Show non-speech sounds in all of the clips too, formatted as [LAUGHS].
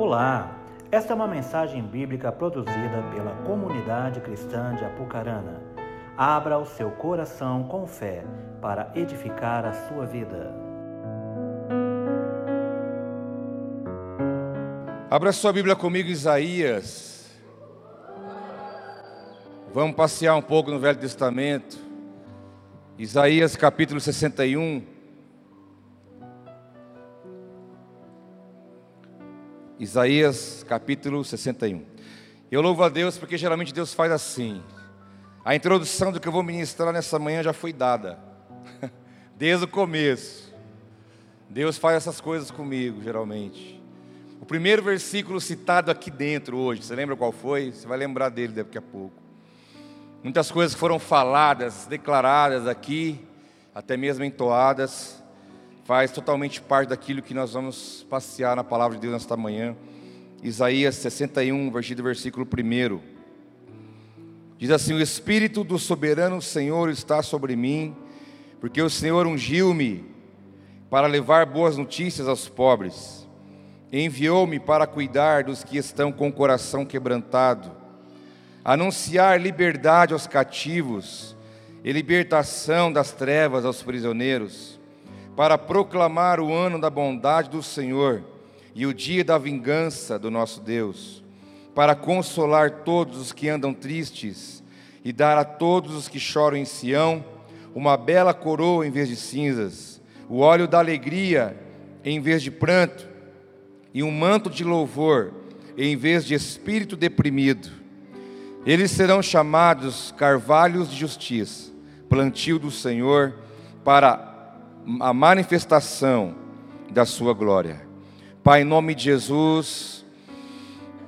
Olá, esta é uma mensagem bíblica produzida pela comunidade cristã de Apucarana. Abra o seu coração com fé para edificar a sua vida. Abra sua Bíblia comigo, Isaías. Vamos passear um pouco no Velho Testamento. Isaías capítulo 61. Isaías capítulo 61. Eu louvo a Deus porque geralmente Deus faz assim. A introdução do que eu vou ministrar nessa manhã já foi dada, [LAUGHS] desde o começo. Deus faz essas coisas comigo, geralmente. O primeiro versículo citado aqui dentro hoje, você lembra qual foi? Você vai lembrar dele daqui a pouco. Muitas coisas foram faladas, declaradas aqui, até mesmo entoadas faz totalmente parte daquilo que nós vamos passear na palavra de Deus nesta manhã. Isaías 61, versículo 1. Diz assim: O Espírito do soberano Senhor está sobre mim, porque o Senhor ungiu-me para levar boas notícias aos pobres, enviou-me para cuidar dos que estão com o coração quebrantado, anunciar liberdade aos cativos e libertação das trevas aos prisioneiros para proclamar o ano da bondade do Senhor e o dia da vingança do nosso Deus, para consolar todos os que andam tristes e dar a todos os que choram em Sião uma bela coroa em vez de cinzas, o óleo da alegria em vez de pranto e um manto de louvor em vez de espírito deprimido. Eles serão chamados carvalhos de justiça, plantio do Senhor para a manifestação da Sua glória. Pai, em nome de Jesus,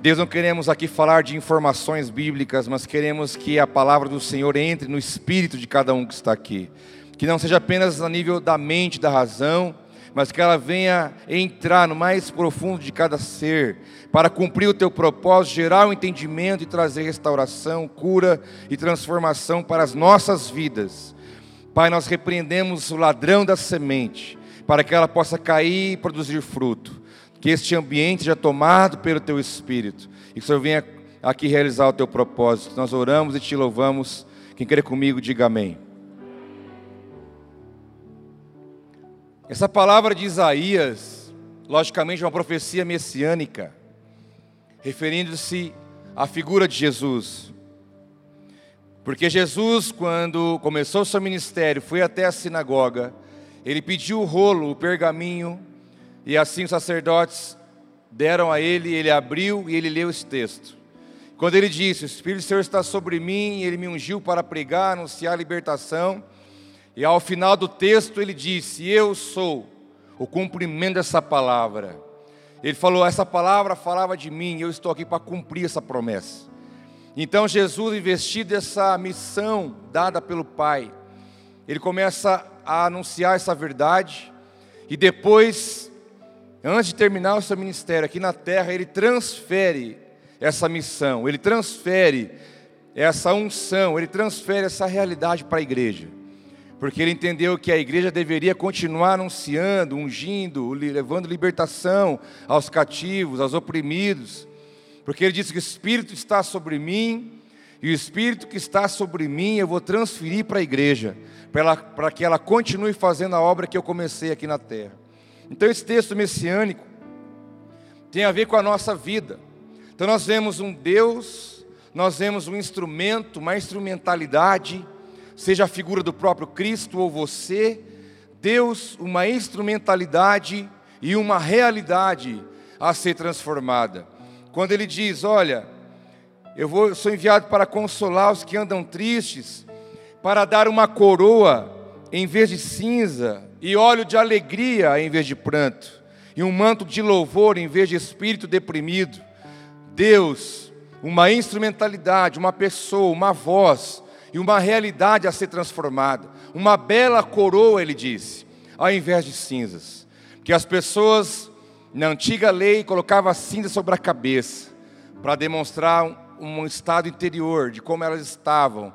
Deus, não queremos aqui falar de informações bíblicas, mas queremos que a palavra do Senhor entre no espírito de cada um que está aqui. Que não seja apenas a nível da mente, da razão, mas que ela venha entrar no mais profundo de cada ser, para cumprir o teu propósito, gerar o um entendimento e trazer restauração, cura e transformação para as nossas vidas. Pai, nós repreendemos o ladrão da semente, para que ela possa cair e produzir fruto. Que este ambiente seja tomado pelo Teu Espírito. E que o Senhor venha aqui realizar o Teu propósito. Nós oramos e te louvamos. Quem quer comigo, diga amém. Essa palavra de Isaías, logicamente, é uma profecia messiânica, referindo-se à figura de Jesus. Porque Jesus, quando começou seu ministério, foi até a sinagoga, ele pediu o rolo, o pergaminho, e assim os sacerdotes deram a ele, ele abriu e ele leu esse texto. Quando ele disse: O Espírito do Senhor está sobre mim, ele me ungiu para pregar, anunciar a libertação. E ao final do texto ele disse: Eu sou o cumprimento dessa palavra. Ele falou: Essa palavra falava de mim, eu estou aqui para cumprir essa promessa. Então Jesus, investido dessa missão dada pelo Pai, ele começa a anunciar essa verdade e depois, antes de terminar o seu ministério aqui na terra, ele transfere essa missão, ele transfere essa unção, ele transfere essa realidade para a igreja. Porque ele entendeu que a igreja deveria continuar anunciando, ungindo, levando libertação aos cativos, aos oprimidos porque ele disse que o Espírito está sobre mim, e o Espírito que está sobre mim eu vou transferir para a igreja, para que ela continue fazendo a obra que eu comecei aqui na terra. Então, esse texto messiânico tem a ver com a nossa vida. Então, nós vemos um Deus, nós vemos um instrumento, uma instrumentalidade, seja a figura do próprio Cristo ou você, Deus, uma instrumentalidade e uma realidade a ser transformada. Quando ele diz: Olha, eu vou, sou enviado para consolar os que andam tristes, para dar uma coroa em vez de cinza, e óleo de alegria em vez de pranto, e um manto de louvor em vez de espírito deprimido. Deus, uma instrumentalidade, uma pessoa, uma voz e uma realidade a ser transformada. Uma bela coroa, ele disse, ao invés de cinzas. Que as pessoas na antiga lei, colocava a cinza sobre a cabeça, para demonstrar um, estado interior, de como elas estavam.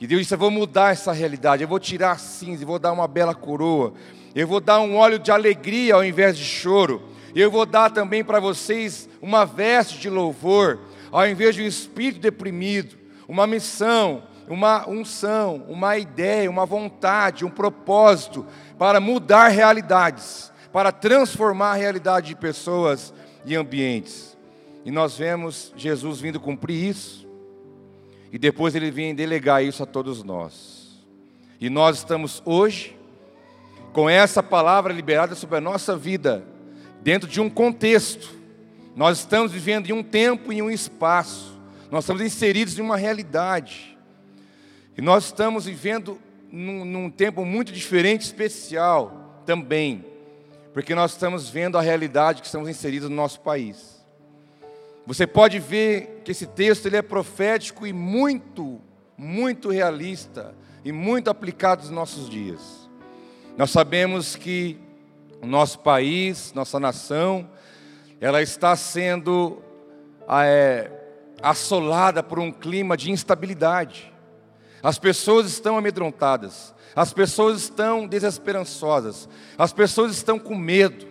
E Deus disse: Eu vou mudar essa realidade, eu vou tirar a cinza, eu vou dar uma bela coroa, eu vou dar um óleo de alegria ao invés de choro, Eu vou dar também para vocês uma veste de louvor, ao invés de um espírito deprimido, uma missão, uma unção, uma ideia, uma vontade, um propósito para mudar realidades, para transformar a realidade de pessoas e ambientes. E nós vemos Jesus vindo cumprir isso, e depois ele vem delegar isso a todos nós. E nós estamos hoje com essa palavra liberada sobre a nossa vida, dentro de um contexto. Nós estamos vivendo em um tempo e um espaço. Nós estamos inseridos em uma realidade. E nós estamos vivendo num, num tempo muito diferente, especial também, porque nós estamos vendo a realidade que estamos inseridos no nosso país. Você pode ver que esse texto ele é profético e muito, muito realista e muito aplicado nos nossos dias. Nós sabemos que o nosso país, nossa nação, ela está sendo é, assolada por um clima de instabilidade. As pessoas estão amedrontadas, as pessoas estão desesperançosas, as pessoas estão com medo.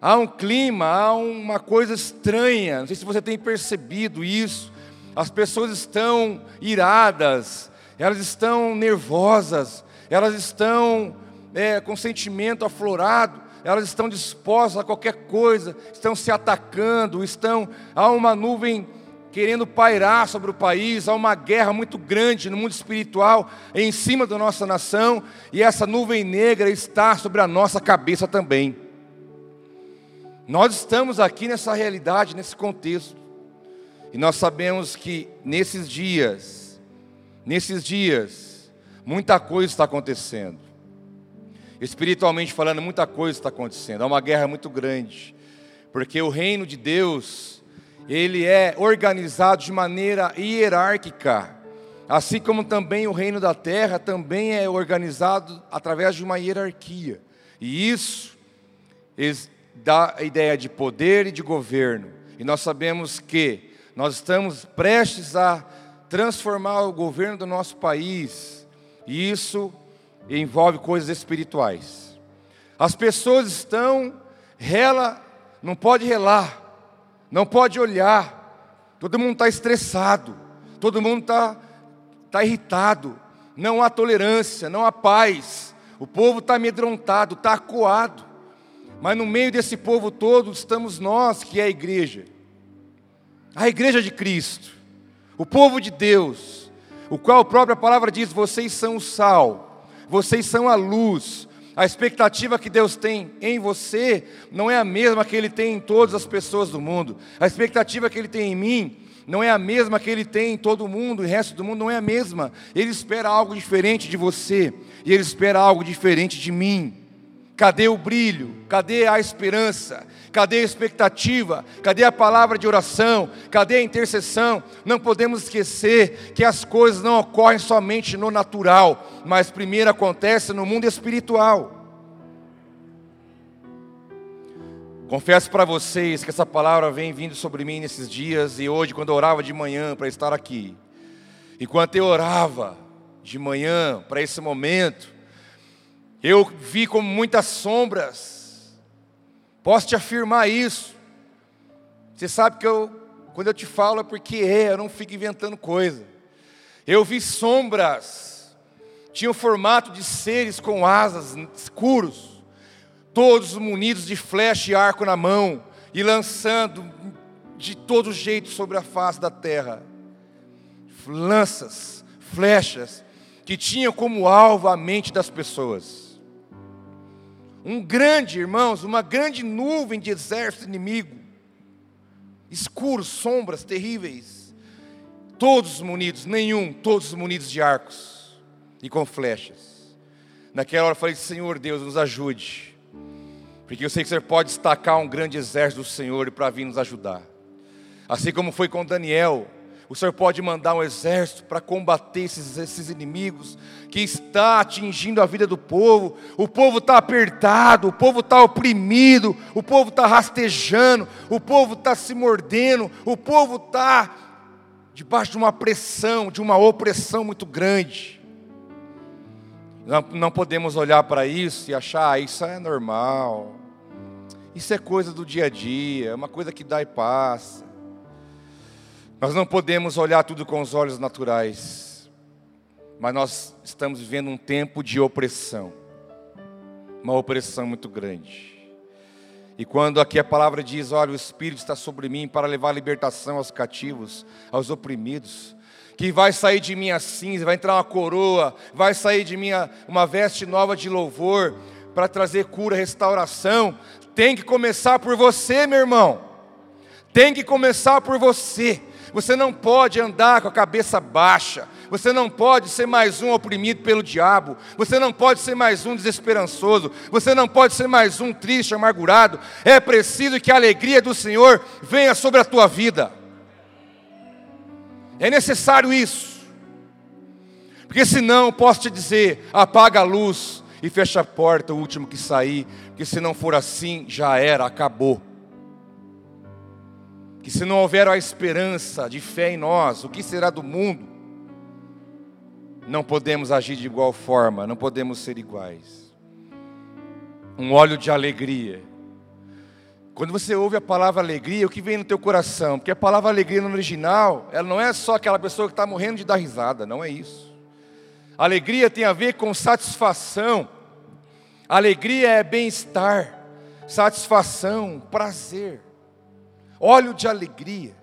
Há um clima, há uma coisa estranha, não sei se você tem percebido isso. As pessoas estão iradas, elas estão nervosas, elas estão é, com sentimento aflorado, elas estão dispostas a qualquer coisa, estão se atacando, estão há uma nuvem querendo pairar sobre o país, há uma guerra muito grande no mundo espiritual em cima da nossa nação, e essa nuvem negra está sobre a nossa cabeça também. Nós estamos aqui nessa realidade, nesse contexto. E nós sabemos que nesses dias, nesses dias, muita coisa está acontecendo. Espiritualmente falando, muita coisa está acontecendo. Há uma guerra muito grande. Porque o reino de Deus, ele é organizado de maneira hierárquica. Assim como também o reino da terra também é organizado através de uma hierarquia. E isso dá a ideia de poder e de governo. E nós sabemos que nós estamos prestes a transformar o governo do nosso país. E isso envolve coisas espirituais. As pessoas estão, rela, não pode relar, não pode olhar, todo mundo está estressado, todo mundo está tá irritado, não há tolerância, não há paz, o povo está amedrontado, está acuado, mas no meio desse povo todo estamos nós, que é a igreja, a igreja de Cristo, o povo de Deus, o qual a própria palavra diz: vocês são o sal. Vocês são a luz. A expectativa que Deus tem em você não é a mesma que Ele tem em todas as pessoas do mundo. A expectativa que Ele tem em mim não é a mesma que Ele tem em todo mundo, e o resto do mundo não é a mesma. Ele espera algo diferente de você, e Ele espera algo diferente de mim. Cadê o brilho? Cadê a esperança? Cadê a expectativa? Cadê a palavra de oração? Cadê a intercessão? Não podemos esquecer que as coisas não ocorrem somente no natural, mas primeiro acontece no mundo espiritual. Confesso para vocês que essa palavra vem vindo sobre mim nesses dias e hoje, quando eu orava de manhã para estar aqui, enquanto eu orava de manhã para esse momento, eu vi como muitas sombras. Posso te afirmar isso. Você sabe que eu, quando eu te falo é porque é, eu não fico inventando coisa. Eu vi sombras, tinha o formato de seres com asas escuros, todos munidos de flecha e arco na mão, e lançando de todo jeito sobre a face da terra lanças, flechas, que tinham como alvo a mente das pessoas um grande, irmãos, uma grande nuvem de exército inimigo, escuros, sombras terríveis, todos munidos, nenhum, todos munidos de arcos e com flechas. Naquela hora eu falei: Senhor Deus, nos ajude, porque eu sei que você pode destacar um grande exército do Senhor para vir nos ajudar, assim como foi com Daniel o Senhor pode mandar um exército para combater esses, esses inimigos que está atingindo a vida do povo. O povo está apertado, o povo está oprimido, o povo está rastejando, o povo está se mordendo, o povo está debaixo de uma pressão, de uma opressão muito grande. Não, não podemos olhar para isso e achar, ah, isso é normal, Isso é coisa do dia a dia, é uma coisa que dá e passa. Nós não podemos olhar tudo com os olhos naturais, mas nós estamos vivendo um tempo de opressão, uma opressão muito grande. E quando aqui a palavra diz: Olha, o Espírito está sobre mim para levar a libertação aos cativos, aos oprimidos, que vai sair de mim a cinza, vai entrar uma coroa, vai sair de mim uma veste nova de louvor, para trazer cura, restauração, tem que começar por você, meu irmão, tem que começar por você. Você não pode andar com a cabeça baixa. Você não pode ser mais um oprimido pelo diabo. Você não pode ser mais um desesperançoso. Você não pode ser mais um triste, amargurado. É preciso que a alegria do Senhor venha sobre a tua vida. É necessário isso. Porque senão, posso te dizer, apaga a luz e fecha a porta, o último que sair. Porque se não for assim, já era, acabou que se não houver a esperança de fé em nós, o que será do mundo? Não podemos agir de igual forma, não podemos ser iguais. Um óleo de alegria. Quando você ouve a palavra alegria, o que vem no teu coração? Porque a palavra alegria no original, ela não é só aquela pessoa que está morrendo de dar risada, não é isso. Alegria tem a ver com satisfação. Alegria é bem-estar, satisfação, prazer óleo de alegria.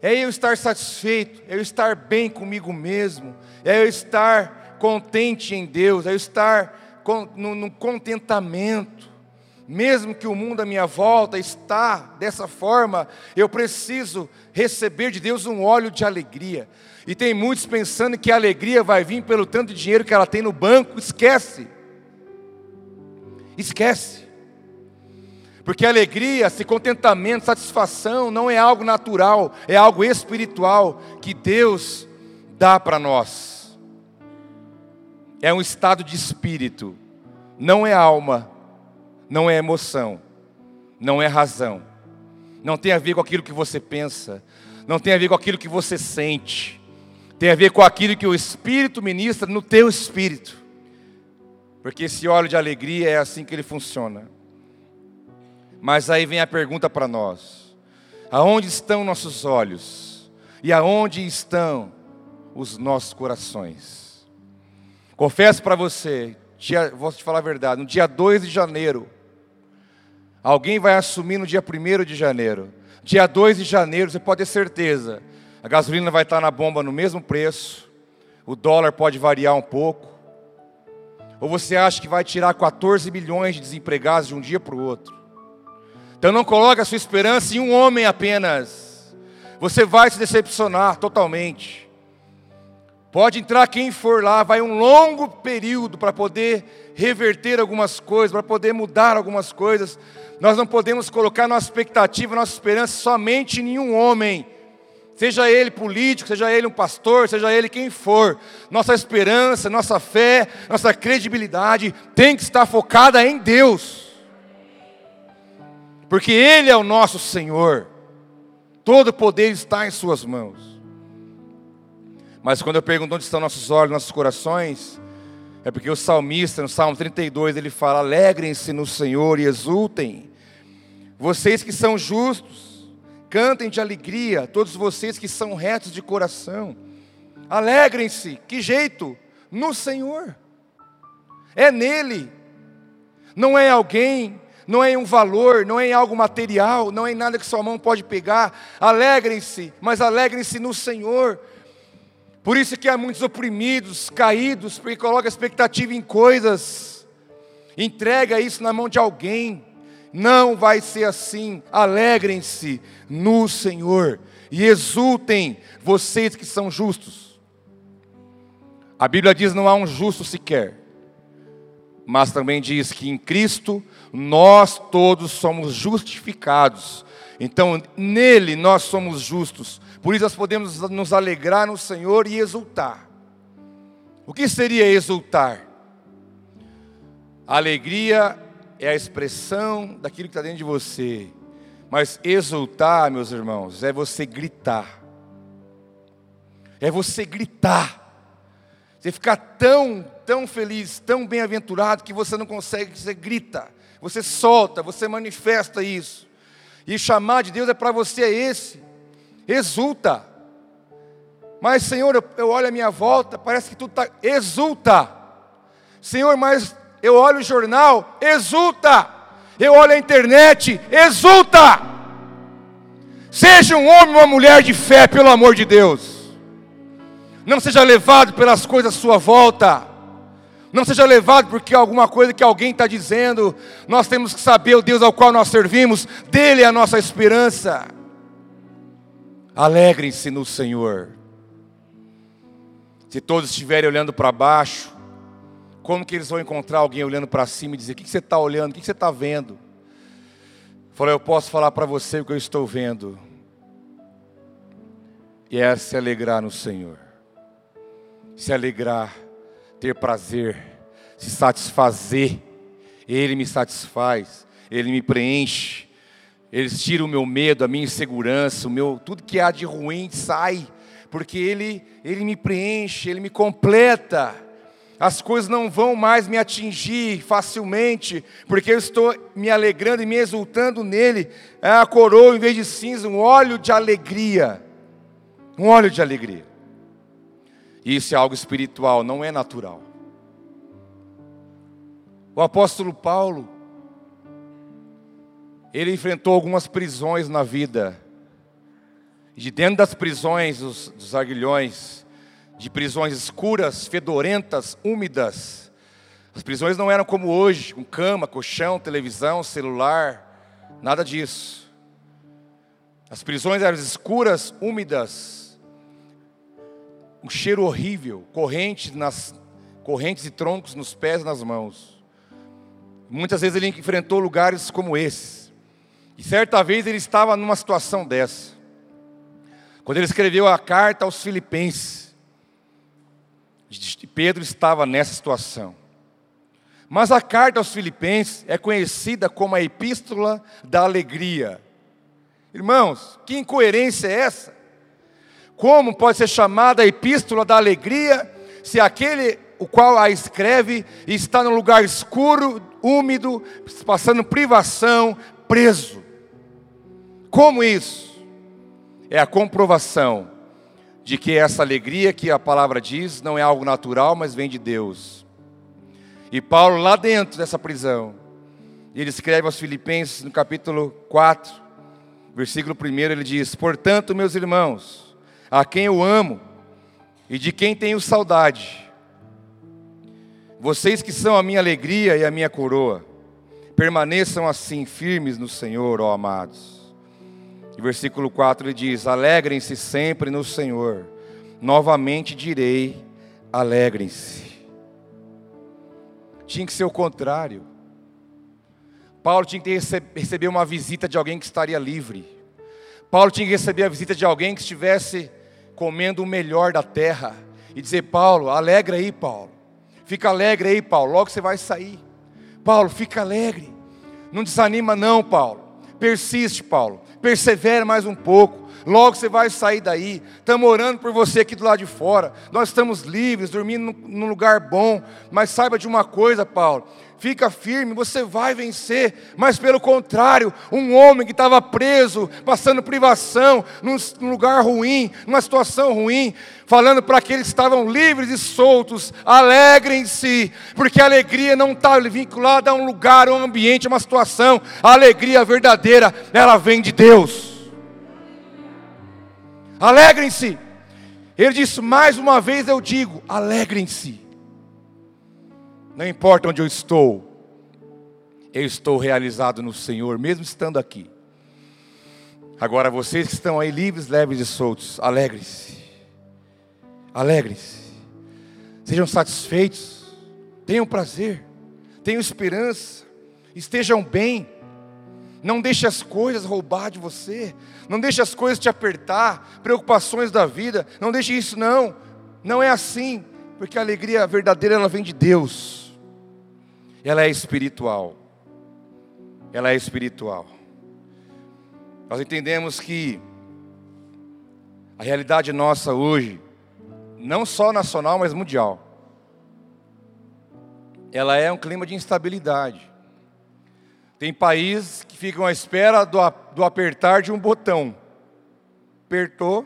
É eu estar satisfeito, é eu estar bem comigo mesmo, é eu estar contente em Deus, é eu estar no, no contentamento. Mesmo que o mundo à minha volta está dessa forma, eu preciso receber de Deus um óleo de alegria. E tem muitos pensando que a alegria vai vir pelo tanto de dinheiro que ela tem no banco, esquece. Esquece. Porque alegria, se contentamento, satisfação não é algo natural, é algo espiritual que Deus dá para nós. É um estado de espírito, não é alma, não é emoção, não é razão. Não tem a ver com aquilo que você pensa, não tem a ver com aquilo que você sente. Tem a ver com aquilo que o Espírito ministra no teu espírito. Porque esse óleo de alegria é assim que ele funciona. Mas aí vem a pergunta para nós: aonde estão nossos olhos? E aonde estão os nossos corações? Confesso para você, dia, vou te falar a verdade, no dia 2 de janeiro, alguém vai assumir no dia 1 de janeiro. Dia 2 de janeiro, você pode ter certeza, a gasolina vai estar na bomba no mesmo preço, o dólar pode variar um pouco. Ou você acha que vai tirar 14 milhões de desempregados de um dia para o outro? Então não coloque a sua esperança em um homem apenas. Você vai se decepcionar totalmente. Pode entrar quem for lá, vai um longo período para poder reverter algumas coisas, para poder mudar algumas coisas. Nós não podemos colocar nossa expectativa, nossa esperança somente em um homem. Seja ele político, seja ele um pastor, seja ele quem for, nossa esperança, nossa fé, nossa credibilidade tem que estar focada em Deus porque Ele é o nosso Senhor, todo poder está em Suas mãos. Mas quando eu pergunto onde estão nossos olhos, nossos corações, é porque o salmista, no Salmo 32, ele fala: Alegrem-se no Senhor e exultem, vocês que são justos, cantem de alegria, todos vocês que são retos de coração, alegrem-se, que jeito? No Senhor, é nele, não é alguém não é em um valor, não é em algo material, não é em nada que sua mão pode pegar. Alegrem-se, mas alegrem-se no Senhor. Por isso que há muitos oprimidos, caídos, porque coloca expectativa em coisas. Entrega isso na mão de alguém. Não vai ser assim. Alegrem-se no Senhor e exultem vocês que são justos. A Bíblia diz: não há um justo sequer mas também diz que em Cristo nós todos somos justificados. Então, nele nós somos justos. Por isso nós podemos nos alegrar no Senhor e exultar. O que seria exultar? Alegria é a expressão daquilo que está dentro de você. Mas exultar, meus irmãos, é você gritar. É você gritar. Você ficar tão, tão feliz, tão bem-aventurado, que você não consegue, você grita. Você solta, você manifesta isso. E chamar de Deus é para você é esse. Exulta. Mas, Senhor, eu, eu olho a minha volta, parece que tudo está. Exulta. Senhor, mas eu olho o jornal, exulta. Eu olho a internet, exulta. Seja um homem ou uma mulher de fé, pelo amor de Deus. Não seja levado pelas coisas à sua volta. Não seja levado porque alguma coisa que alguém está dizendo. Nós temos que saber o Deus ao qual nós servimos, dele é a nossa esperança. Alegrem-se no Senhor. Se todos estiverem olhando para baixo, como que eles vão encontrar alguém olhando para cima e dizer: O que você está olhando? O que você está vendo? Falou: Eu posso falar para você o que eu estou vendo. E é se alegrar no Senhor. Se alegrar, ter prazer, se satisfazer. Ele me satisfaz, Ele me preenche. Ele tira o meu medo, a minha insegurança, o meu tudo que há de ruim sai, porque Ele Ele me preenche, Ele me completa as coisas não vão mais me atingir facilmente, porque eu estou me alegrando e me exultando nele. É a coroa em vez de cinza, um óleo de alegria. Um óleo de alegria. Isso é algo espiritual, não é natural. O apóstolo Paulo, ele enfrentou algumas prisões na vida. E de dentro das prisões, dos, dos aguilhões, de prisões escuras, fedorentas, úmidas. As prisões não eram como hoje, com cama, colchão, televisão, celular, nada disso. As prisões eram escuras, úmidas, um cheiro horrível, correntes nas correntes e troncos nos pés e nas mãos. Muitas vezes ele enfrentou lugares como esses. E certa vez ele estava numa situação dessa. Quando ele escreveu a carta aos Filipenses, Pedro estava nessa situação. Mas a carta aos Filipenses é conhecida como a epístola da alegria. Irmãos, que incoerência é essa? Como pode ser chamada a epístola da alegria se aquele o qual a escreve está num lugar escuro, úmido, passando privação, preso? Como isso? É a comprovação de que essa alegria que a palavra diz não é algo natural, mas vem de Deus. E Paulo, lá dentro dessa prisão, ele escreve aos Filipenses no capítulo 4, versículo 1, ele diz: Portanto, meus irmãos, a quem eu amo e de quem tenho saudade, vocês que são a minha alegria e a minha coroa, permaneçam assim firmes no Senhor, ó amados. E versículo 4 ele diz: Alegrem-se sempre no Senhor. Novamente direi: alegrem-se. Tinha que ser o contrário. Paulo tinha que receber uma visita de alguém que estaria livre. Paulo tinha que receber a visita de alguém que estivesse comendo o melhor da terra. E dizer: Paulo, alegra aí, Paulo. Fica alegre aí, Paulo. Logo você vai sair. Paulo, fica alegre. Não desanima, não, Paulo. Persiste, Paulo persevere mais um pouco, logo você vai sair daí. Estamos orando por você aqui do lado de fora. Nós estamos livres, dormindo num lugar bom. Mas saiba de uma coisa, Paulo: fica firme, você vai vencer. Mas pelo contrário, um homem que estava preso, passando privação, num, lugar ruim, numa situação ruim, falando para aqueles que estavam livres e soltos: alegrem-se, porque a alegria não está vinculada a um lugar, a um ambiente, a uma situação. A alegria verdadeira, ela vem de Deus. Alegrem-se. Ele disse: mais uma vez eu digo: alegrem-se. Não importa onde eu estou, eu estou realizado no Senhor, mesmo estando aqui. Agora, vocês que estão aí livres, leves e soltos, alegrem-se. Alegrem-se. Sejam satisfeitos. Tenham prazer. Tenham esperança. Estejam bem. Não deixe as coisas roubar de você. Não deixe as coisas te apertar. Preocupações da vida. Não deixe isso, não. Não é assim. Porque a alegria verdadeira ela vem de Deus ela é espiritual. Ela é espiritual. Nós entendemos que a realidade nossa hoje, não só nacional, mas mundial, ela é um clima de instabilidade. Tem países que ficam à espera do, do apertar de um botão. Apertou.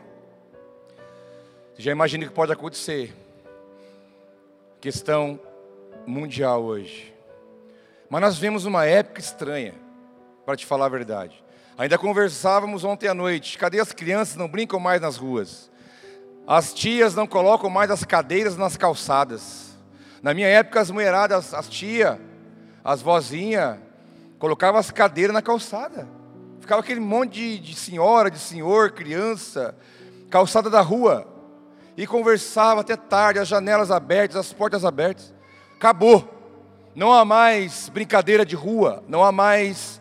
Já imagina o que pode acontecer. Questão mundial hoje. Mas nós vemos uma época estranha, para te falar a verdade. Ainda conversávamos ontem à noite. Cadê as crianças? Não brincam mais nas ruas. As tias não colocam mais as cadeiras nas calçadas. Na minha época, as mulheradas, as tias, as vozinhas, colocavam as cadeiras na calçada. Ficava aquele monte de, de senhora, de senhor, criança, calçada da rua. E conversava até tarde, as janelas abertas, as portas abertas. Acabou. Não há mais brincadeira de rua, não há mais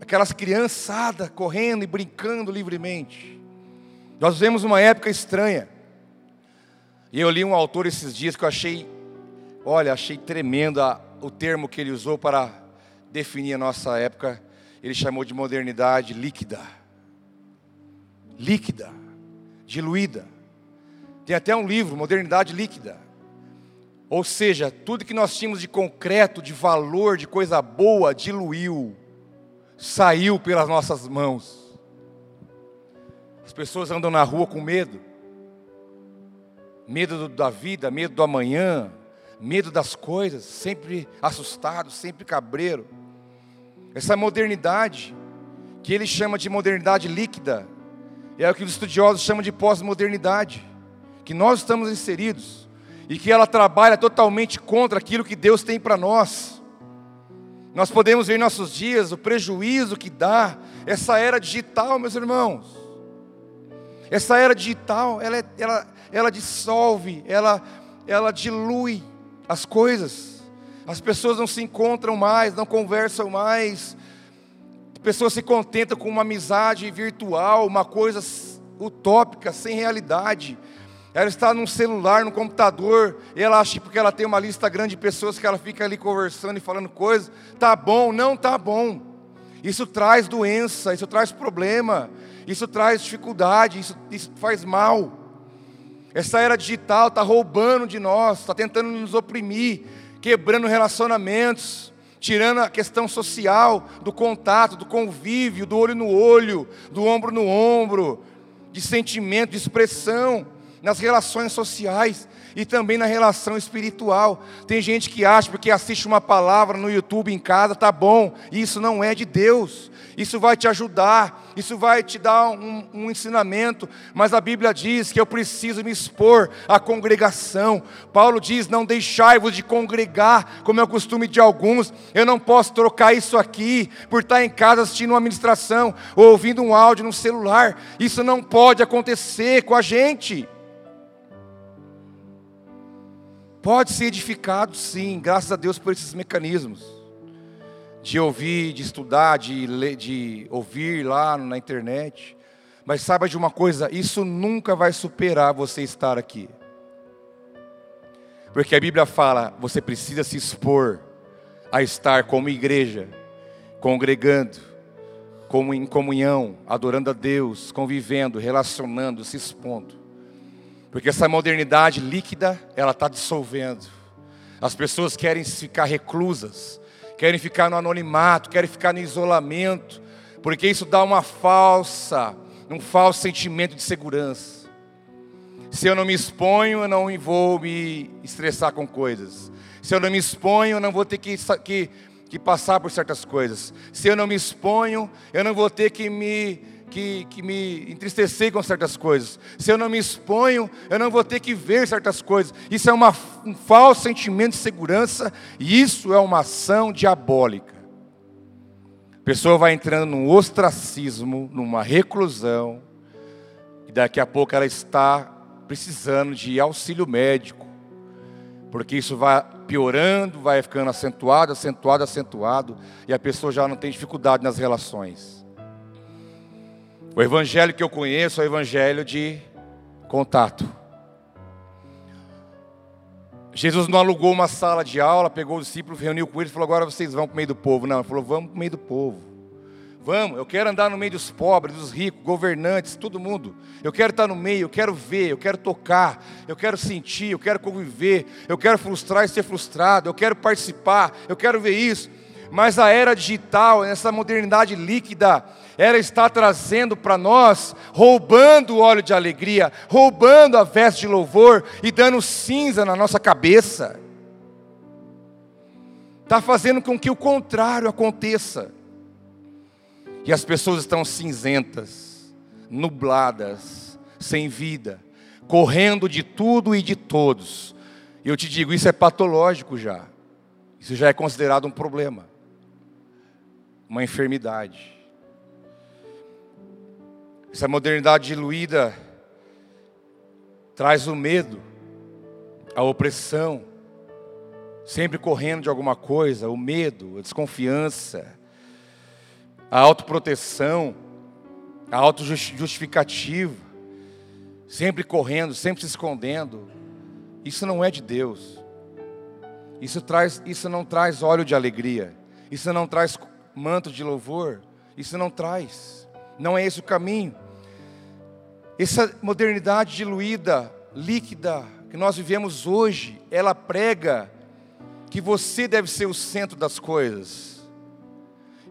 aquelas criançadas correndo e brincando livremente. Nós vivemos uma época estranha. E eu li um autor esses dias que eu achei, olha, achei tremendo a, o termo que ele usou para definir a nossa época. Ele chamou de modernidade líquida. Líquida, diluída. Tem até um livro, Modernidade Líquida. Ou seja, tudo que nós tínhamos de concreto, de valor, de coisa boa, diluiu, saiu pelas nossas mãos. As pessoas andam na rua com medo. Medo da vida, medo do amanhã, medo das coisas, sempre assustado, sempre cabreiro. Essa modernidade, que ele chama de modernidade líquida, é o que os estudiosos chamam de pós-modernidade, que nós estamos inseridos e que ela trabalha totalmente contra aquilo que Deus tem para nós. Nós podemos ver em nossos dias o prejuízo que dá essa era digital, meus irmãos. Essa era digital, ela, é, ela, ela dissolve, ela, ela dilui as coisas. As pessoas não se encontram mais, não conversam mais. As pessoas se contentam com uma amizade virtual, uma coisa utópica, sem realidade. Ela está num celular, no computador, e ela acha que porque ela tem uma lista grande de pessoas que ela fica ali conversando e falando coisas, tá bom, não tá bom. Isso traz doença, isso traz problema, isso traz dificuldade, isso, isso faz mal. Essa era digital está roubando de nós, está tentando nos oprimir, quebrando relacionamentos, tirando a questão social, do contato, do convívio, do olho no olho, do ombro no ombro, de sentimento, de expressão nas relações sociais e também na relação espiritual. Tem gente que acha porque assiste uma palavra no YouTube em casa, tá bom, isso não é de Deus. Isso vai te ajudar, isso vai te dar um, um ensinamento, mas a Bíblia diz que eu preciso me expor à congregação. Paulo diz: Não deixai-vos de congregar, como é o costume de alguns. Eu não posso trocar isso aqui por estar em casa assistindo uma ministração ou ouvindo um áudio no celular. Isso não pode acontecer com a gente. Pode ser edificado, sim, graças a Deus por esses mecanismos. De ouvir, de estudar, de, ler, de ouvir lá na internet. Mas saiba de uma coisa: isso nunca vai superar você estar aqui. Porque a Bíblia fala, você precisa se expor a estar como igreja, congregando, como em comunhão, adorando a Deus, convivendo, relacionando, se expondo. Porque essa modernidade líquida, ela está dissolvendo. As pessoas querem ficar reclusas, querem ficar no anonimato, querem ficar no isolamento, porque isso dá uma falsa, um falso sentimento de segurança. Se eu não me exponho, eu não vou me estressar com coisas. Se eu não me exponho, eu não vou ter que, que, que passar por certas coisas. Se eu não me exponho, eu não vou ter que me que, que me entristecer com certas coisas. Se eu não me exponho, eu não vou ter que ver certas coisas. Isso é uma, um falso sentimento de segurança e isso é uma ação diabólica. A pessoa vai entrando num ostracismo, numa reclusão, e daqui a pouco ela está precisando de auxílio médico, porque isso vai piorando, vai ficando acentuado, acentuado, acentuado, e a pessoa já não tem dificuldade nas relações. O evangelho que eu conheço é o evangelho de contato. Jesus não alugou uma sala de aula, pegou os discípulos, reuniu com eles e falou: agora vocês vão para o meio do povo. Não, ele falou: vamos para o meio do povo. Vamos, eu quero andar no meio dos pobres, dos ricos, governantes, todo mundo. Eu quero estar no meio, eu quero ver, eu quero tocar, eu quero sentir, eu quero conviver, eu quero frustrar e ser frustrado, eu quero participar, eu quero ver isso. Mas a era digital, essa modernidade líquida, ela está trazendo para nós, roubando o óleo de alegria, roubando a veste de louvor e dando cinza na nossa cabeça. Está fazendo com que o contrário aconteça. E as pessoas estão cinzentas, nubladas, sem vida, correndo de tudo e de todos. Eu te digo, isso é patológico já. Isso já é considerado um problema, uma enfermidade. Essa modernidade diluída traz o medo, a opressão, sempre correndo de alguma coisa, o medo, a desconfiança, a autoproteção, a autojustificativa, sempre correndo, sempre se escondendo. Isso não é de Deus. Isso, traz, isso não traz óleo de alegria. Isso não traz manto de louvor. Isso não traz. Não é esse o caminho. Essa modernidade diluída, líquida, que nós vivemos hoje, ela prega que você deve ser o centro das coisas.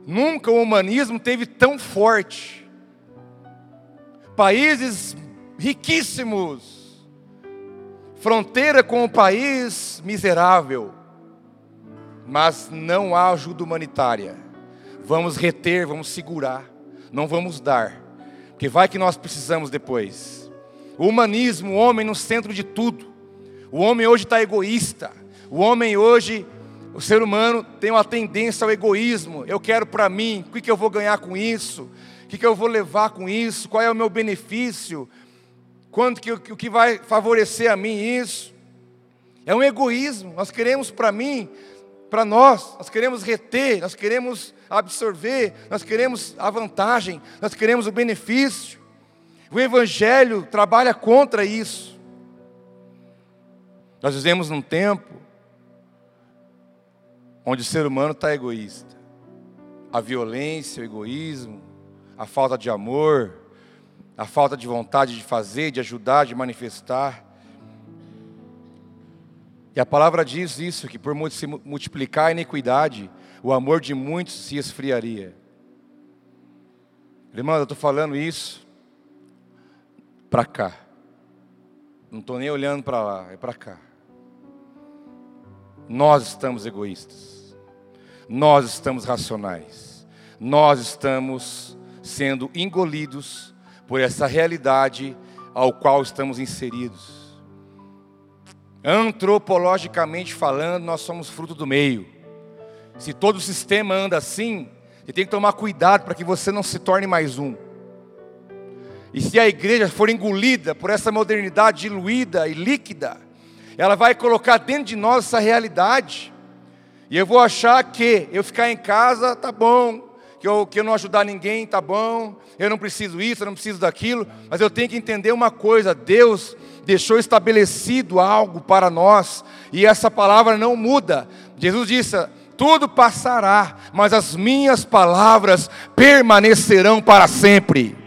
Nunca o humanismo teve tão forte. Países riquíssimos, fronteira com o país miserável, mas não há ajuda humanitária. Vamos reter, vamos segurar, não vamos dar. Porque vai que nós precisamos depois. O humanismo, o homem no centro de tudo. O homem hoje está egoísta. O homem hoje, o ser humano tem uma tendência ao egoísmo. Eu quero para mim, o que, que eu vou ganhar com isso? O que, que eu vou levar com isso? Qual é o meu benefício? Quanto que o que vai favorecer a mim isso? É um egoísmo. Nós queremos para mim, para nós, nós queremos reter, nós queremos absorver, nós queremos a vantagem, nós queremos o benefício. O Evangelho trabalha contra isso. Nós vivemos num tempo onde o ser humano está egoísta. A violência, o egoísmo, a falta de amor, a falta de vontade de fazer, de ajudar, de manifestar. E a palavra diz isso, que por se multiplicar a iniquidade, o amor de muitos se esfriaria. Irmão, eu estou falando isso para cá. Não estou nem olhando para lá, é para cá. Nós estamos egoístas. Nós estamos racionais. Nós estamos sendo engolidos por essa realidade ao qual estamos inseridos. Antropologicamente falando, nós somos fruto do meio. Se todo o sistema anda assim, você tem que tomar cuidado para que você não se torne mais um. E se a igreja for engolida por essa modernidade diluída e líquida, ela vai colocar dentro de nós essa realidade. E eu vou achar que eu ficar em casa tá bom, que eu, que eu não ajudar ninguém tá bom, eu não preciso isso, eu não preciso daquilo, mas eu tenho que entender uma coisa: Deus deixou estabelecido algo para nós, e essa palavra não muda. Jesus disse: tudo passará, mas as minhas palavras permanecerão para sempre.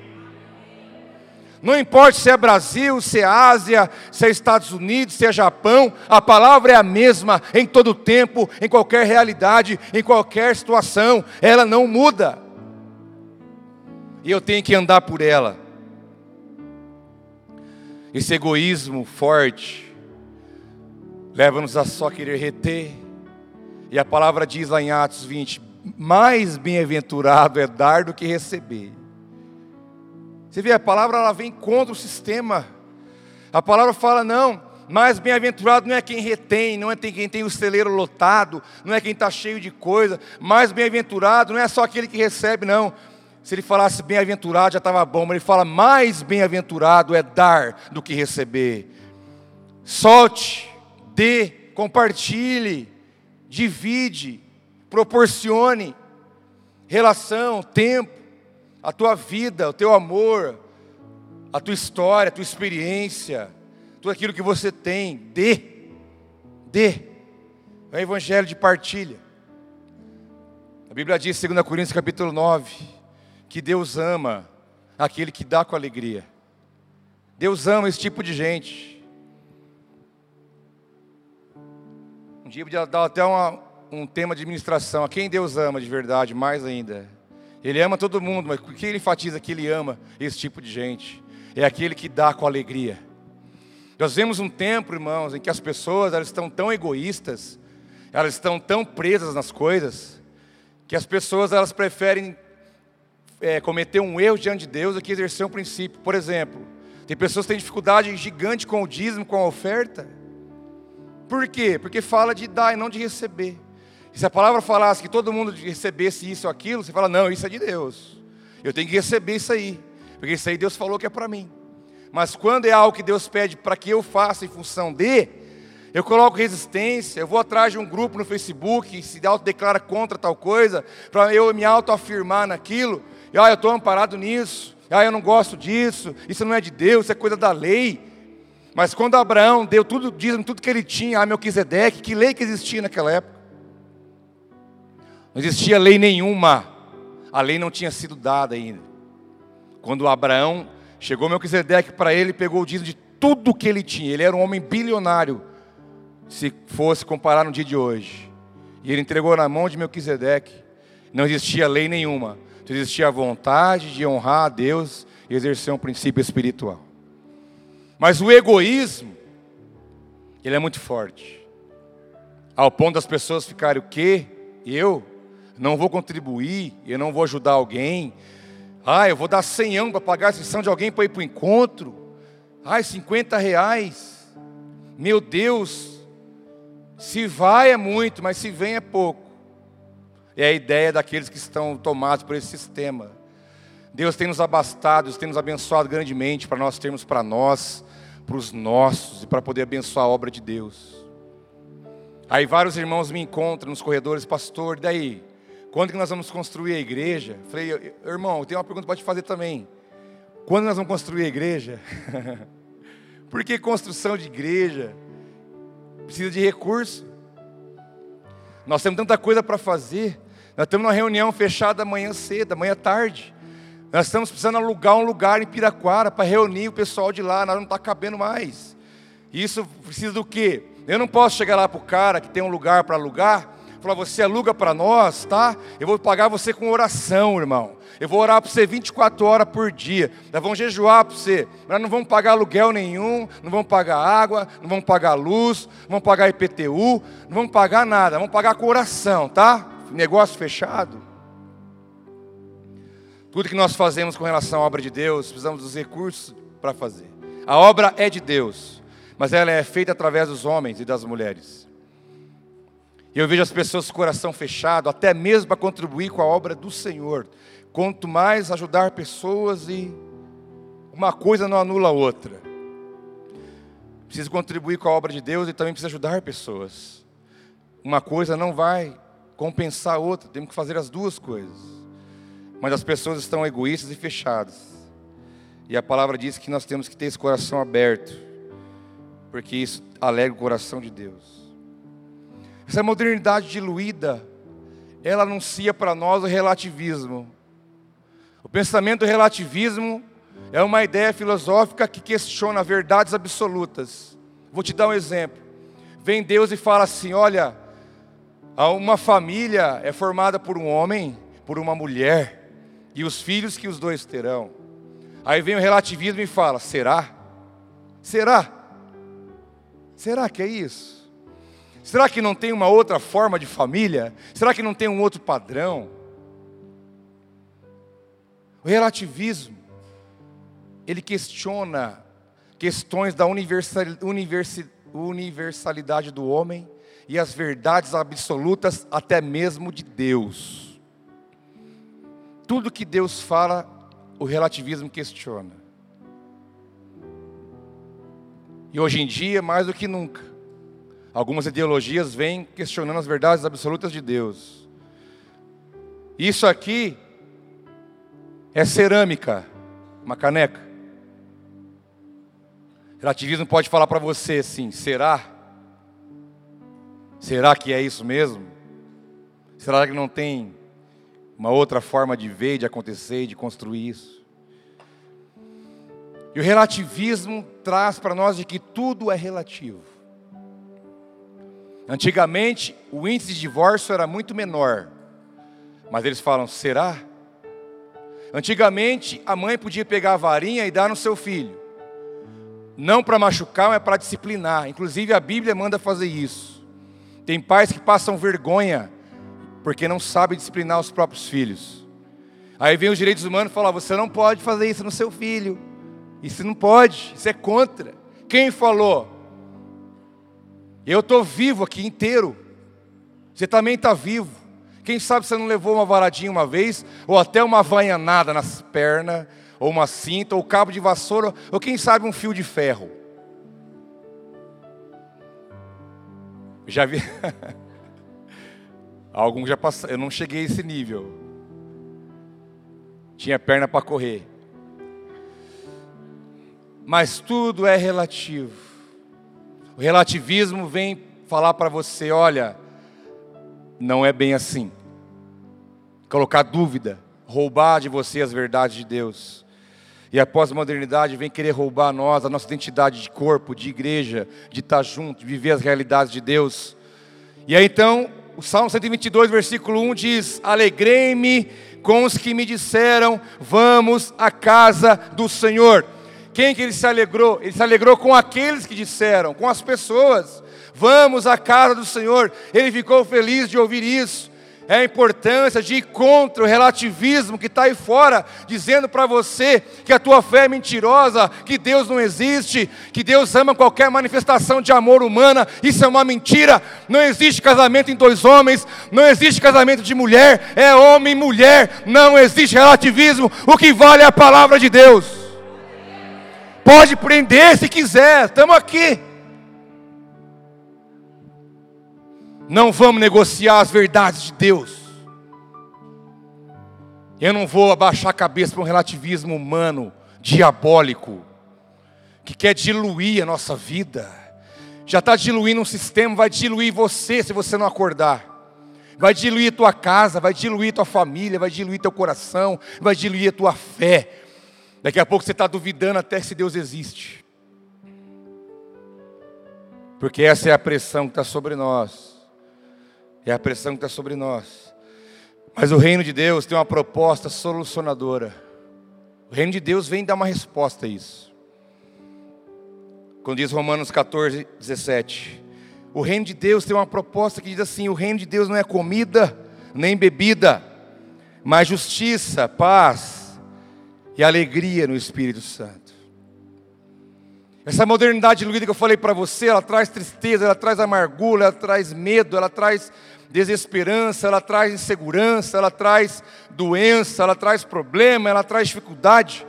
Não importa se é Brasil, se é Ásia, se é Estados Unidos, se é Japão, a palavra é a mesma em todo tempo, em qualquer realidade, em qualquer situação, ela não muda. E eu tenho que andar por ela. Esse egoísmo forte leva-nos a só querer reter, e a palavra diz lá em Atos 20: mais bem-aventurado é dar do que receber. Você vê, a palavra ela vem contra o sistema. A palavra fala, não, mais bem-aventurado não é quem retém, não é quem tem o celeiro lotado, não é quem está cheio de coisa. Mais bem-aventurado não é só aquele que recebe, não. Se ele falasse bem-aventurado já estava bom, mas ele fala mais bem-aventurado é dar do que receber. Solte, dê, compartilhe divide, proporcione relação, tempo, a tua vida, o teu amor, a tua história, a tua experiência, tudo aquilo que você tem, dê, dê. É o evangelho de partilha. A Bíblia diz, 2 Coríntios capítulo 9, que Deus ama aquele que dá com alegria. Deus ama esse tipo de gente. Um dia podia dar até uma, um tema de ministração. A quem Deus ama de verdade, mais ainda. Ele ama todo mundo, mas o que ele enfatiza que ele ama esse tipo de gente? É aquele que dá com alegria. Nós vemos um tempo, irmãos, em que as pessoas elas estão tão egoístas, elas estão tão presas nas coisas, que as pessoas elas preferem é, cometer um erro diante de Deus que exercer um princípio. Por exemplo, tem pessoas que têm dificuldade gigante com o dízimo, com a oferta. Por quê? Porque fala de dar e não de receber. E se a palavra falasse que todo mundo recebesse isso ou aquilo, você fala, não, isso é de Deus. Eu tenho que receber isso aí. Porque isso aí Deus falou que é para mim. Mas quando é algo que Deus pede para que eu faça em função de, eu coloco resistência, eu vou atrás de um grupo no Facebook, se autodeclara contra tal coisa, para eu me autoafirmar naquilo, ah, eu estou amparado nisso, ah, eu não gosto disso, isso não é de Deus, isso é coisa da lei. Mas quando Abraão deu tudo, dízimo, tudo que ele tinha a Melquisedeque, que lei que existia naquela época? Não existia lei nenhuma, a lei não tinha sido dada ainda. Quando Abraão chegou Melquisedeque para ele, pegou o dízimo de tudo que ele tinha, ele era um homem bilionário, se fosse comparar no dia de hoje. E ele entregou na mão de Melquisedeque. Não existia lei nenhuma. Existia a vontade de honrar a Deus e exercer um princípio espiritual. Mas o egoísmo, ele é muito forte. Ao ponto das pessoas ficarem o quê? Eu não vou contribuir, eu não vou ajudar alguém. Ah, eu vou dar 100 anos para pagar a inscrição de alguém para ir para o encontro. Ai, 50 reais. Meu Deus, se vai é muito, mas se vem é pouco. É a ideia daqueles que estão tomados por esse sistema. Deus tem nos abastado, Deus tem nos abençoado grandemente para nós termos para nós, para os nossos e para poder abençoar a obra de Deus. Aí vários irmãos me encontram nos corredores, pastor, daí? Quando que nós vamos construir a igreja? Falei, irmão, eu tenho uma pergunta para te fazer também. Quando nós vamos construir a igreja? [LAUGHS] Por que construção de igreja? precisa de recurso. Nós temos tanta coisa para fazer. Nós temos uma reunião fechada amanhã cedo, amanhã tarde. Nós estamos precisando alugar um lugar em Piraquara para reunir o pessoal de lá, nós não está cabendo mais. Isso precisa do quê? Eu não posso chegar lá para o cara que tem um lugar para alugar falar, você aluga para nós, tá? Eu vou pagar você com oração, irmão. Eu vou orar para você 24 horas por dia. Nós vamos jejuar para você. Nós não vamos pagar aluguel nenhum, não vamos pagar água, não vamos pagar luz, não vamos pagar IPTU, não vamos pagar nada. Vamos pagar com oração, tá? Negócio fechado. Tudo que nós fazemos com relação à obra de Deus, precisamos dos recursos para fazer. A obra é de Deus, mas ela é feita através dos homens e das mulheres. E eu vejo as pessoas com o coração fechado, até mesmo para contribuir com a obra do Senhor. Quanto mais ajudar pessoas e uma coisa não anula a outra. Preciso contribuir com a obra de Deus e também preciso ajudar pessoas. Uma coisa não vai compensar a outra, temos que fazer as duas coisas. Mas as pessoas estão egoístas e fechadas. E a palavra diz que nós temos que ter esse coração aberto, porque isso alegra o coração de Deus. Essa modernidade diluída, ela anuncia para nós o relativismo. O pensamento do relativismo é uma ideia filosófica que questiona verdades absolutas. Vou te dar um exemplo. Vem Deus e fala assim: olha, uma família é formada por um homem, por uma mulher, e os filhos que os dois terão. Aí vem o relativismo e fala: será? Será? Será que é isso? Será que não tem uma outra forma de família? Será que não tem um outro padrão? O relativismo, ele questiona questões da universalidade do homem e as verdades absolutas, até mesmo de Deus. Tudo que Deus fala, o relativismo questiona. E hoje em dia, mais do que nunca, Algumas ideologias vêm questionando as verdades absolutas de Deus. Isso aqui é cerâmica, uma caneca. Relativismo pode falar para você assim: será? Será que é isso mesmo? Será que não tem uma outra forma de ver, de acontecer e de construir isso? E o relativismo traz para nós de que tudo é relativo. Antigamente, o índice de divórcio era muito menor. Mas eles falam: será? Antigamente, a mãe podia pegar a varinha e dar no seu filho. Não para machucar, mas para disciplinar. Inclusive, a Bíblia manda fazer isso. Tem pais que passam vergonha porque não sabem disciplinar os próprios filhos. Aí vem os direitos humanos e falam: você não pode fazer isso no seu filho. Isso não pode, isso é contra. Quem falou? Eu estou vivo aqui inteiro. Você também está vivo. Quem sabe você não levou uma varadinha uma vez, ou até uma vanhanada nas pernas, ou uma cinta, ou cabo de vassoura, ou quem sabe um fio de ferro. Já vi. [LAUGHS] Alguns já passaram. Eu não cheguei a esse nível. Tinha perna para correr. Mas tudo é relativo. O relativismo vem falar para você: olha, não é bem assim. Colocar dúvida, roubar de você as verdades de Deus. E a pós-modernidade vem querer roubar a nós, a nossa identidade de corpo, de igreja, de estar junto, de viver as realidades de Deus. E aí então, o Salmo 122, versículo 1 diz: Alegrei-me com os que me disseram, vamos à casa do Senhor. Quem que ele se alegrou? Ele se alegrou com aqueles que disseram, com as pessoas. Vamos à casa do Senhor. Ele ficou feliz de ouvir isso. É a importância de ir contra o relativismo que está aí fora, dizendo para você que a tua fé é mentirosa, que Deus não existe, que Deus ama qualquer manifestação de amor humana. Isso é uma mentira. Não existe casamento em dois homens, não existe casamento de mulher, é homem e mulher. Não existe relativismo. O que vale é a palavra de Deus. Pode prender se quiser, estamos aqui. Não vamos negociar as verdades de Deus. Eu não vou abaixar a cabeça para um relativismo humano, diabólico, que quer diluir a nossa vida. Já está diluindo um sistema, vai diluir você se você não acordar. Vai diluir tua casa, vai diluir tua família, vai diluir teu coração, vai diluir a tua fé. Daqui a pouco você está duvidando até se Deus existe. Porque essa é a pressão que está sobre nós. É a pressão que está sobre nós. Mas o reino de Deus tem uma proposta solucionadora. O reino de Deus vem dar uma resposta a isso. Quando diz Romanos 14, 17. O reino de Deus tem uma proposta que diz assim: o reino de Deus não é comida nem bebida, mas justiça, paz, e alegria no Espírito Santo. Essa modernidade diluída que eu falei para você, ela traz tristeza, ela traz amargura, ela traz medo, ela traz desesperança, ela traz insegurança, ela traz doença, ela traz problema, ela traz dificuldade.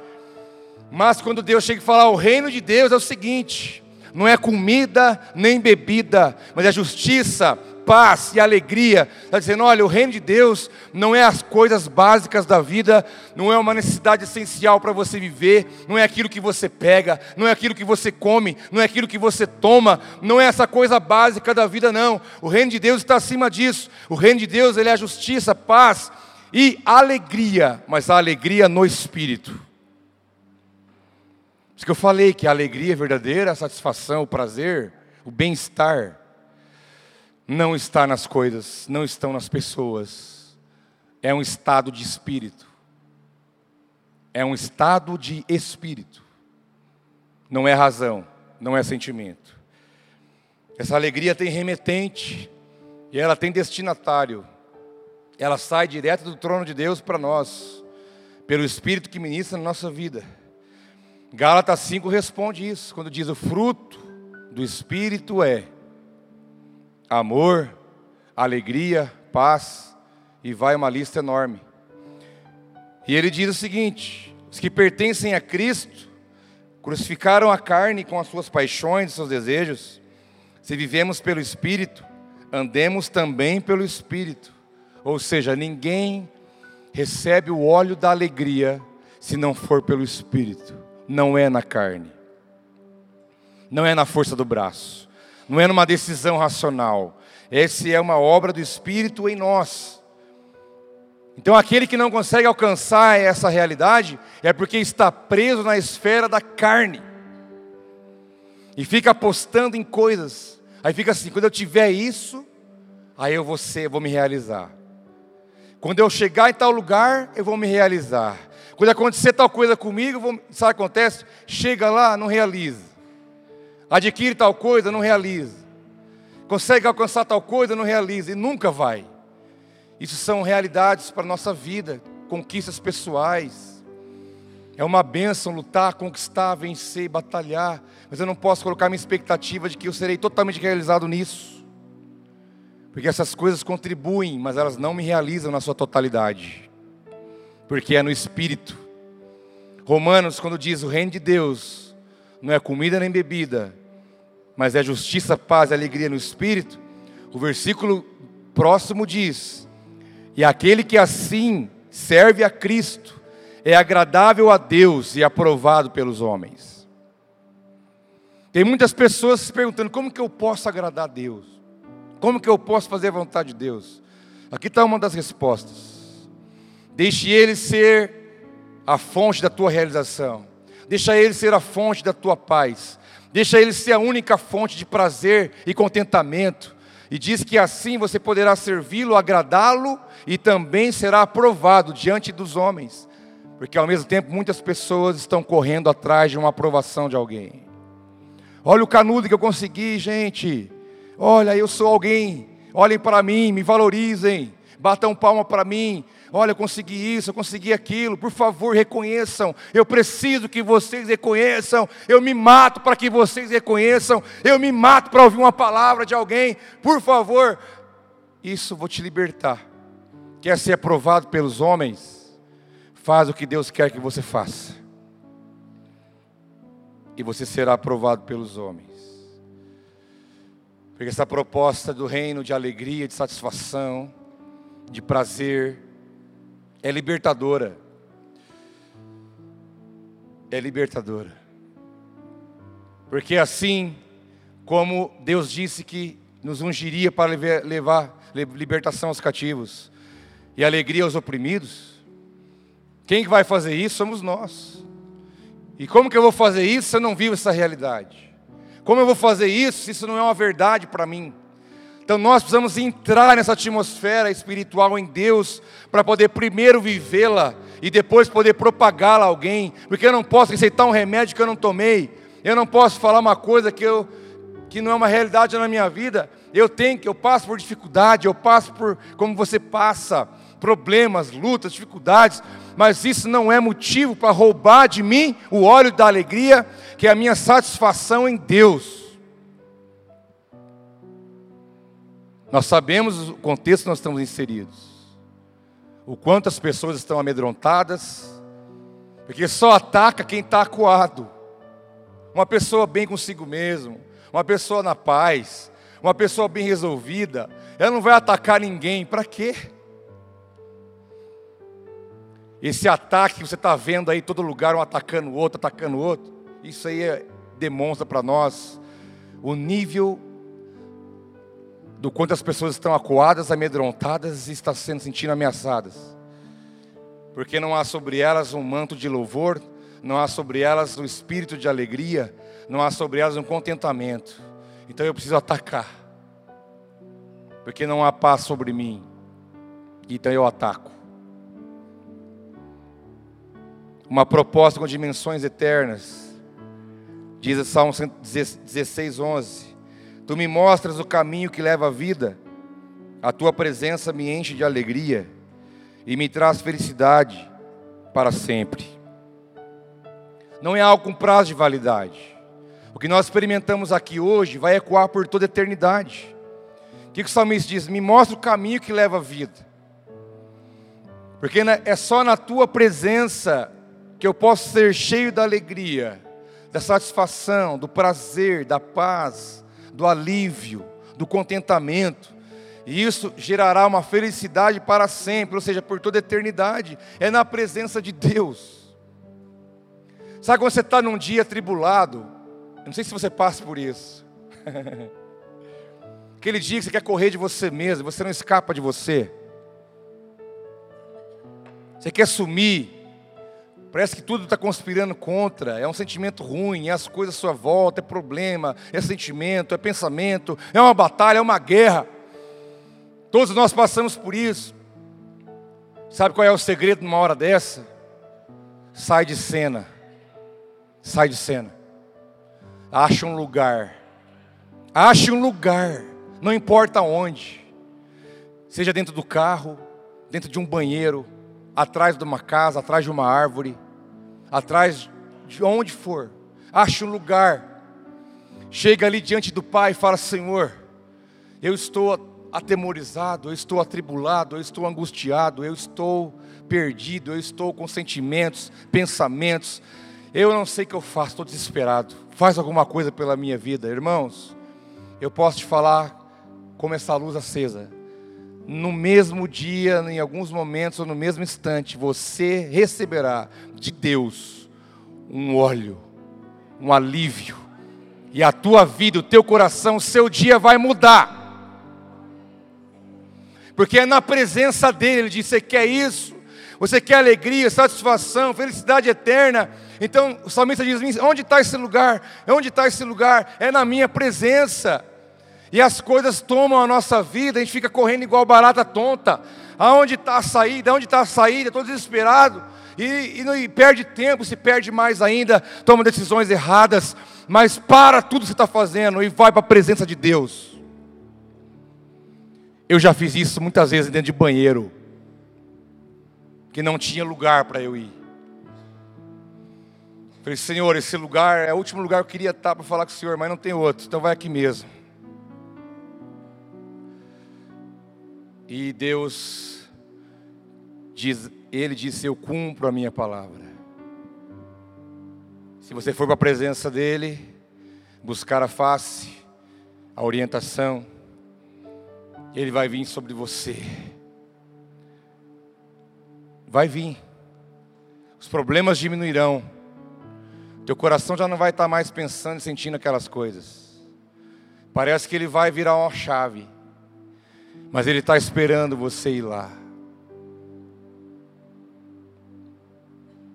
Mas quando Deus chega e fala, o reino de Deus é o seguinte: não é comida nem bebida, mas é justiça, paz e alegria. Está dizendo: olha, o reino de Deus não é as coisas básicas da vida, não é uma necessidade essencial para você viver, não é aquilo que você pega, não é aquilo que você come, não é aquilo que você toma, não é essa coisa básica da vida, não. O reino de Deus está acima disso. O reino de Deus ele é justiça, paz e alegria, mas a alegria no espírito. Por isso que eu falei que a alegria verdadeira, a satisfação, o prazer, o bem-estar, não está nas coisas, não estão nas pessoas. É um estado de espírito. É um estado de espírito. Não é razão, não é sentimento. Essa alegria tem remetente e ela tem destinatário. Ela sai direto do trono de Deus para nós, pelo Espírito que ministra na nossa vida. Gálatas 5 responde isso, quando diz: o fruto do Espírito é amor, alegria, paz, e vai uma lista enorme. E ele diz o seguinte: os que pertencem a Cristo crucificaram a carne com as suas paixões e seus desejos. Se vivemos pelo Espírito, andemos também pelo Espírito. Ou seja, ninguém recebe o óleo da alegria se não for pelo Espírito. Não é na carne, não é na força do braço não é numa decisão racional. Essa é uma obra do Espírito em nós. Então, aquele que não consegue alcançar essa realidade é porque está preso na esfera da carne e fica apostando em coisas, Aí fica assim: quando eu tiver isso, aí eu vou ser, vou me realizar. Quando eu chegar em tal lugar, eu vou me realizar. Quando acontecer tal coisa comigo, vou, sabe o que acontece? Chega lá, não realiza. Adquire tal coisa, não realiza. Consegue alcançar tal coisa, não realiza. E nunca vai. Isso são realidades para a nossa vida, conquistas pessoais. É uma benção lutar, conquistar, vencer, batalhar. Mas eu não posso colocar minha expectativa de que eu serei totalmente realizado nisso. Porque essas coisas contribuem, mas elas não me realizam na sua totalidade. Porque é no espírito. Romanos, quando diz o reino de Deus, não é comida nem bebida, mas é justiça, paz e alegria no espírito. O versículo próximo diz: E aquele que assim serve a Cristo é agradável a Deus e aprovado pelos homens. Tem muitas pessoas se perguntando: como que eu posso agradar a Deus? Como que eu posso fazer a vontade de Deus? Aqui está uma das respostas. Deixe Ele ser a fonte da tua realização. Deixa Ele ser a fonte da tua paz. Deixa Ele ser a única fonte de prazer e contentamento. E diz que assim você poderá servi-lo, agradá-lo e também será aprovado diante dos homens. Porque ao mesmo tempo muitas pessoas estão correndo atrás de uma aprovação de alguém. Olha o canudo que eu consegui, gente. Olha, eu sou alguém. Olhem para mim, me valorizem. Batam palma para mim. Olha, eu consegui isso, eu consegui aquilo. Por favor, reconheçam. Eu preciso que vocês reconheçam. Eu me mato para que vocês reconheçam. Eu me mato para ouvir uma palavra de alguém. Por favor, isso vou te libertar. Quer ser aprovado pelos homens? Faz o que Deus quer que você faça. E você será aprovado pelos homens. Porque essa proposta do reino de alegria, de satisfação, de prazer, é libertadora. É libertadora. Porque assim como Deus disse que nos ungiria para levar libertação aos cativos e alegria aos oprimidos, quem vai fazer isso somos nós. E como que eu vou fazer isso se eu não vivo essa realidade? Como eu vou fazer isso se isso não é uma verdade para mim? Então nós precisamos entrar nessa atmosfera espiritual em Deus para poder primeiro vivê-la e depois poder propagá-la a alguém, porque eu não posso receitar um remédio que eu não tomei, eu não posso falar uma coisa que eu que não é uma realidade na minha vida. Eu tenho que eu passo por dificuldade, eu passo por como você passa, problemas, lutas, dificuldades, mas isso não é motivo para roubar de mim o óleo da alegria, que é a minha satisfação em Deus. Nós sabemos o contexto que nós estamos inseridos, o quanto as pessoas estão amedrontadas, porque só ataca quem está acuado. Uma pessoa bem consigo mesmo, uma pessoa na paz, uma pessoa bem resolvida, ela não vai atacar ninguém, para quê? Esse ataque que você está vendo aí, todo lugar, um atacando o outro, atacando o outro, isso aí é, demonstra para nós o nível do quanto as pessoas estão acuadas, amedrontadas e estão sendo sentindo ameaçadas. Porque não há sobre elas um manto de louvor, não há sobre elas um espírito de alegria, não há sobre elas um contentamento. Então eu preciso atacar. Porque não há paz sobre mim. Então eu ataco. uma proposta com dimensões eternas. Diz Salmo 16, 11: Tu me mostras o caminho que leva à vida, a tua presença me enche de alegria e me traz felicidade para sempre. Não é algo com prazo de validade. O que nós experimentamos aqui hoje vai ecoar por toda a eternidade. O que o salmista diz? Me mostra o caminho que leva à vida. Porque é só na tua presença que eu possa ser cheio da alegria, da satisfação, do prazer, da paz, do alívio, do contentamento. E isso gerará uma felicidade para sempre, ou seja, por toda a eternidade. É na presença de Deus. Sabe quando você está num dia tribulado? Eu não sei se você passa por isso. [LAUGHS] Aquele dia que você quer correr de você mesmo, você não escapa de você. Você quer sumir, Parece que tudo está conspirando contra, é um sentimento ruim, é as coisas à sua volta, é problema, é sentimento, é pensamento, é uma batalha, é uma guerra. Todos nós passamos por isso. Sabe qual é o segredo numa hora dessa? Sai de cena. Sai de cena. Acha um lugar. Ache um lugar. Não importa onde. Seja dentro do carro, dentro de um banheiro, atrás de uma casa, atrás de uma árvore, atrás de onde for. Ache um lugar. Chega ali diante do Pai e fala: Senhor, eu estou atemorizado, eu estou atribulado, eu estou angustiado, eu estou perdido, eu estou com sentimentos, pensamentos. Eu não sei o que eu faço, estou desesperado. Faz alguma coisa pela minha vida, irmãos. Eu posso te falar como essa luz acesa. No mesmo dia, em alguns momentos ou no mesmo instante, você receberá de Deus um óleo, um alívio, e a tua vida, o teu coração, o seu dia vai mudar porque é na presença dele. Ele diz: Você quer isso? Você quer alegria, satisfação, felicidade eterna? Então o salmista diz: Onde está esse lugar? Onde está esse lugar? É na minha presença. E as coisas tomam a nossa vida, a gente fica correndo igual barata tonta. Aonde está a saída? Onde está a saída? Estou desesperado. E, e, e, perde tempo, se perde mais ainda, toma decisões erradas. Mas para tudo que você está fazendo e vai para a presença de Deus. Eu já fiz isso muitas vezes dentro de banheiro, que não tinha lugar para eu ir. Falei, Senhor, esse lugar é o último lugar que eu queria estar para falar com o Senhor, mas não tem outro, então vai aqui mesmo. E Deus diz, Ele disse: Eu cumpro a minha palavra. Se você for para a presença dEle, buscar a face, a orientação, ele vai vir sobre você. Vai vir. Os problemas diminuirão. Teu coração já não vai estar mais pensando e sentindo aquelas coisas. Parece que ele vai virar uma chave. Mas ele está esperando você ir lá.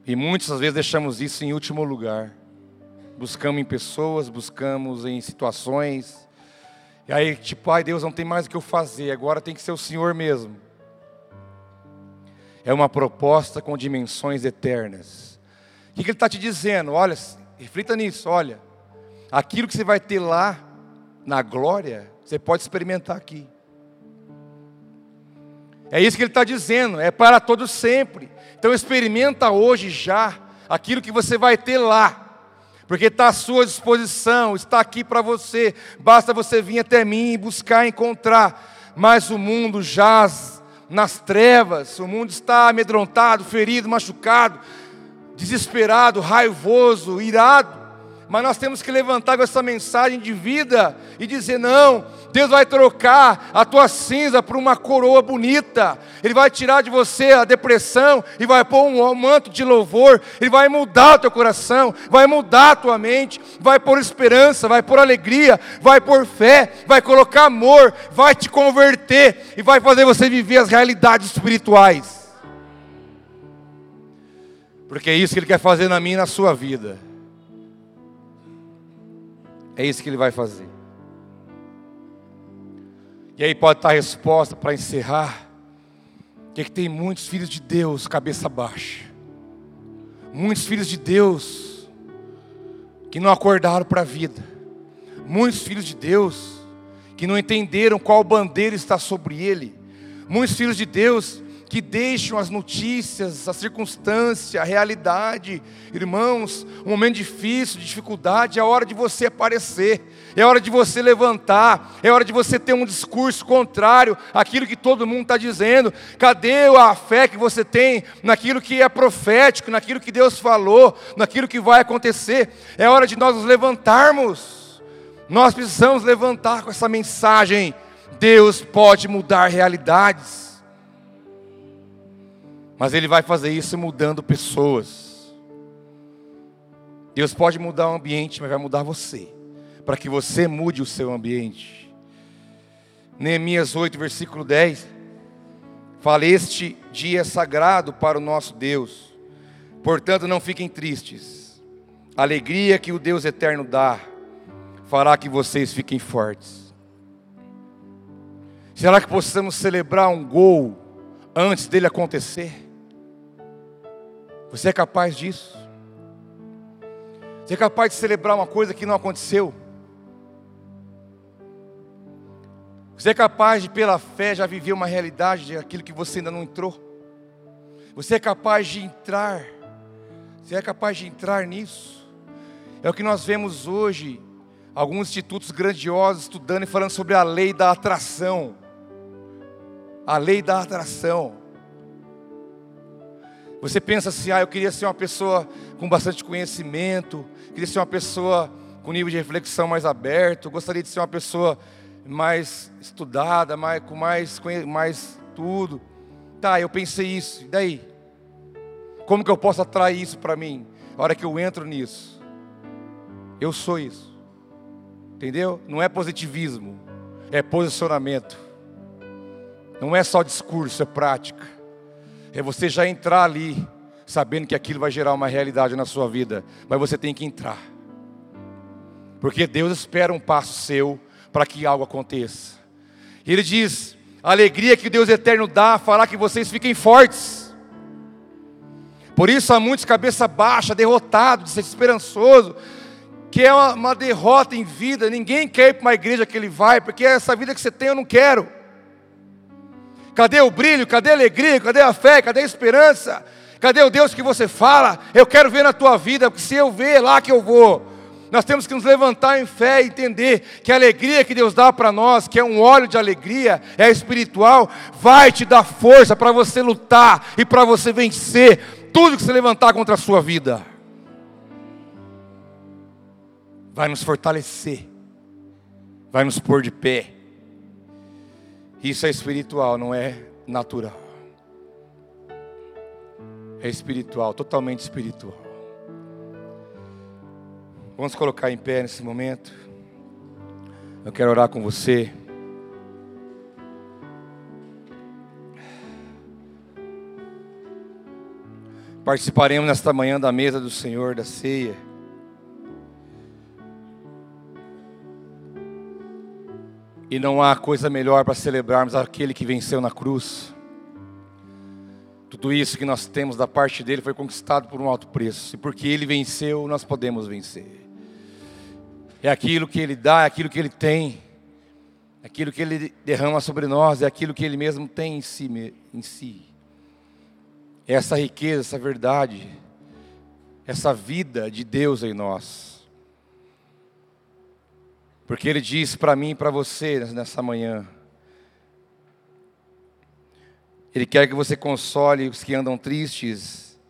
E muitas vezes deixamos isso em último lugar. Buscamos em pessoas, buscamos em situações, e aí, tipo, ai Deus, não tem mais o que eu fazer, agora tem que ser o Senhor mesmo. É uma proposta com dimensões eternas. O que, que Ele está te dizendo? Olha, reflita nisso, olha. Aquilo que você vai ter lá, na glória, você pode experimentar aqui. É isso que Ele está dizendo, é para todo sempre. Então experimenta hoje já aquilo que você vai ter lá porque está à sua disposição, está aqui para você, basta você vir até mim e buscar encontrar. Mas o mundo jaz nas trevas, o mundo está amedrontado, ferido, machucado, desesperado, raivoso, irado. Mas nós temos que levantar com essa mensagem de vida e dizer: não, Deus vai trocar a tua cinza por uma coroa bonita. Ele vai tirar de você a depressão e vai pôr um manto de louvor. Ele vai mudar o teu coração, vai mudar a tua mente, vai pôr esperança, vai pôr alegria, vai pôr fé, vai colocar amor, vai te converter e vai fazer você viver as realidades espirituais. Porque é isso que Ele quer fazer na minha e na sua vida. É isso que Ele vai fazer. E aí pode estar a resposta para encerrar. Que, é que tem muitos filhos de Deus cabeça baixa. Muitos filhos de Deus que não acordaram para a vida. Muitos filhos de Deus que não entenderam qual bandeira está sobre ele. Muitos filhos de Deus que deixam as notícias, a circunstância, a realidade. Irmãos, um momento difícil, de dificuldade, é hora de você aparecer, é hora de você levantar, é hora de você ter um discurso contrário àquilo que todo mundo está dizendo. Cadê a fé que você tem naquilo que é profético, naquilo que Deus falou, naquilo que vai acontecer? É hora de nós nos levantarmos. Nós precisamos levantar com essa mensagem. Deus pode mudar realidades. Mas Ele vai fazer isso mudando pessoas. Deus pode mudar o ambiente, mas vai mudar você, para que você mude o seu ambiente. Neemias 8, versículo 10, fala: Este dia é sagrado para o nosso Deus. Portanto, não fiquem tristes. A alegria que o Deus eterno dá fará que vocês fiquem fortes. Será que possamos celebrar um gol antes dele acontecer? Você é capaz disso? Você é capaz de celebrar uma coisa que não aconteceu? Você é capaz de, pela fé, já viver uma realidade de aquilo que você ainda não entrou? Você é capaz de entrar? Você é capaz de entrar nisso? É o que nós vemos hoje, alguns institutos grandiosos estudando e falando sobre a lei da atração. A lei da atração. Você pensa assim, ah, eu queria ser uma pessoa com bastante conhecimento, queria ser uma pessoa com nível de reflexão mais aberto, gostaria de ser uma pessoa mais estudada, mais, com mais, mais tudo. Tá, eu pensei isso, e daí? Como que eu posso atrair isso para mim? A hora que eu entro nisso, eu sou isso, entendeu? Não é positivismo, é posicionamento, não é só discurso, é prática, é você já entrar ali, sabendo que aquilo vai gerar uma realidade na sua vida, mas você tem que entrar, porque Deus espera um passo seu para que algo aconteça. E ele diz: a alegria que Deus eterno dá fará que vocês fiquem fortes. Por isso há muitos cabeça baixa, derrotados, desesperançoso, que é uma derrota em vida. Ninguém quer ir para uma igreja que ele vai, porque essa vida que você tem eu não quero. Cadê o brilho? Cadê a alegria? Cadê a fé? Cadê a esperança? Cadê o Deus que você fala? Eu quero ver na tua vida, porque se eu ver, é lá que eu vou. Nós temos que nos levantar em fé e entender que a alegria que Deus dá para nós, que é um óleo de alegria, é espiritual, vai te dar força para você lutar e para você vencer tudo que se levantar contra a sua vida. Vai nos fortalecer, vai nos pôr de pé. Isso é espiritual, não é natural. É espiritual, totalmente espiritual. Vamos colocar em pé nesse momento. Eu quero orar com você. Participaremos nesta manhã da mesa do Senhor, da ceia. E não há coisa melhor para celebrarmos aquele que venceu na cruz. Tudo isso que nós temos da parte dele foi conquistado por um alto preço. E porque ele venceu, nós podemos vencer é aquilo que Ele dá, é aquilo que Ele tem, é aquilo que Ele derrama sobre nós, é aquilo que Ele mesmo tem em si. Em si. Essa riqueza, essa verdade, essa vida de Deus em nós. Porque Ele diz para mim e para você nessa manhã, Ele quer que você console os que andam tristes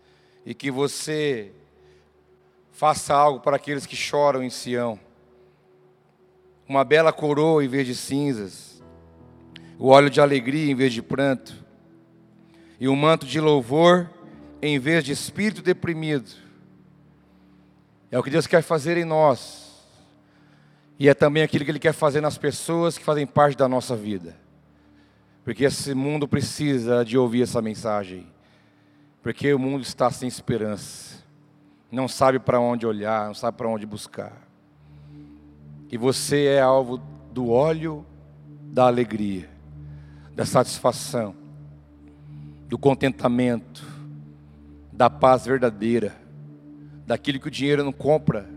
e que você faça algo para aqueles que choram em Sião. Uma bela coroa em vez de cinzas, o óleo de alegria em vez de pranto, e um manto de louvor em vez de espírito deprimido. É o que Deus quer fazer em nós, e é também aquilo que Ele quer fazer nas pessoas que fazem parte da nossa vida, porque esse mundo precisa de ouvir essa mensagem, porque o mundo está sem esperança, não sabe para onde olhar, não sabe para onde buscar. E você é alvo do óleo da alegria, da satisfação, do contentamento, da paz verdadeira, daquilo que o dinheiro não compra,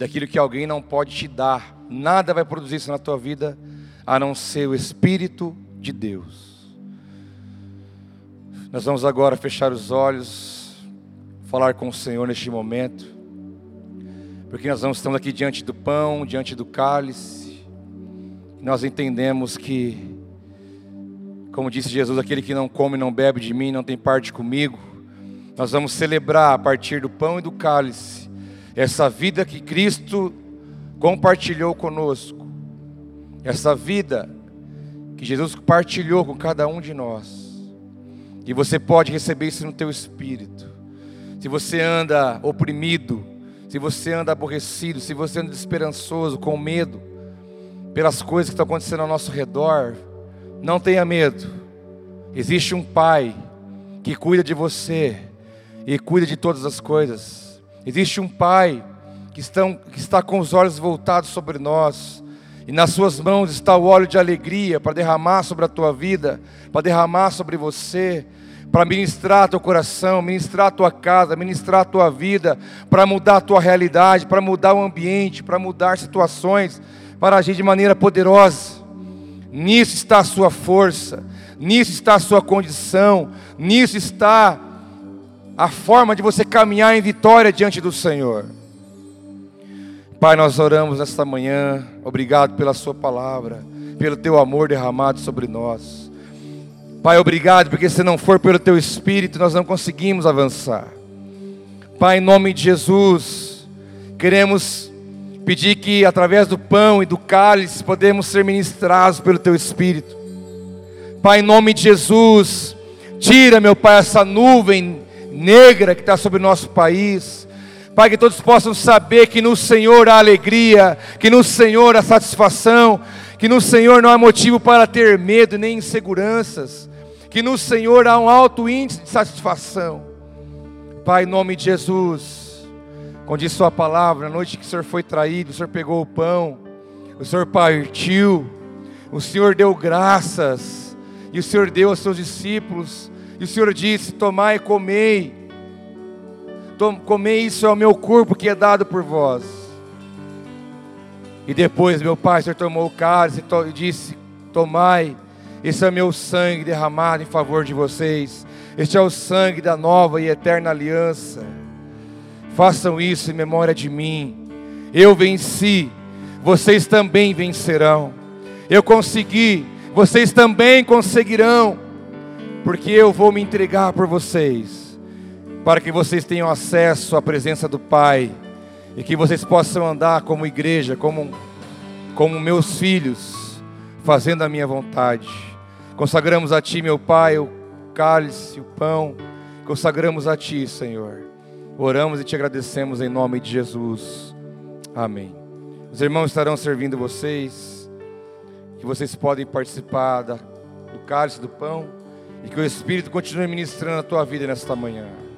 daquilo que alguém não pode te dar. Nada vai produzir isso na tua vida a não ser o Espírito de Deus. Nós vamos agora fechar os olhos, falar com o Senhor neste momento porque nós estamos aqui diante do pão, diante do cálice, nós entendemos que, como disse Jesus, aquele que não come não bebe de mim não tem parte comigo. Nós vamos celebrar a partir do pão e do cálice essa vida que Cristo compartilhou conosco, essa vida que Jesus compartilhou com cada um de nós. E você pode receber isso no teu espírito. Se você anda oprimido, se você anda aborrecido, se você anda desesperançoso, com medo, pelas coisas que estão acontecendo ao nosso redor, não tenha medo. Existe um Pai que cuida de você, e cuida de todas as coisas. Existe um Pai que, estão, que está com os olhos voltados sobre nós, e nas suas mãos está o óleo de alegria para derramar sobre a tua vida, para derramar sobre você, para ministrar teu coração, ministrar a tua casa, ministrar a tua vida, para mudar a tua realidade, para mudar o ambiente, para mudar situações, para agir de maneira poderosa. Nisso está a sua força, nisso está a sua condição, nisso está a forma de você caminhar em vitória diante do Senhor. Pai, nós oramos nesta manhã, obrigado pela Sua palavra, pelo Teu amor derramado sobre nós. Pai, obrigado, porque se não for pelo Teu Espírito, nós não conseguimos avançar. Pai, em nome de Jesus, queremos pedir que através do pão e do cálice podemos ser ministrados pelo Teu Espírito. Pai, em nome de Jesus, tira, meu Pai, essa nuvem negra que está sobre o nosso país. Pai, que todos possam saber que no Senhor há alegria, que no Senhor há satisfação, que no Senhor não há motivo para ter medo nem inseguranças, que no Senhor há um alto índice de satisfação. Pai, em nome de Jesus, diz Sua palavra, na noite que o Senhor foi traído, o Senhor pegou o pão, o Senhor partiu, o Senhor deu graças, e o Senhor deu aos seus discípulos, e o Senhor disse: Tomai e comei, comei isso é o meu corpo que é dado por vós. E depois, meu pai, o Senhor tomou o cálice e disse: Tomai, esse é meu sangue derramado em favor de vocês. Este é o sangue da nova e eterna aliança. Façam isso em memória de mim. Eu venci, vocês também vencerão. Eu consegui, vocês também conseguirão, porque eu vou me entregar por vocês, para que vocês tenham acesso à presença do Pai e que vocês possam andar como igreja, como, como meus filhos, fazendo a minha vontade. Consagramos a Ti, meu Pai, o cálice, o pão, consagramos a Ti, Senhor. Oramos e te agradecemos em nome de Jesus. Amém. Os irmãos estarão servindo vocês, que vocês podem participar da, do cálice, do pão, e que o Espírito continue ministrando a tua vida nesta manhã.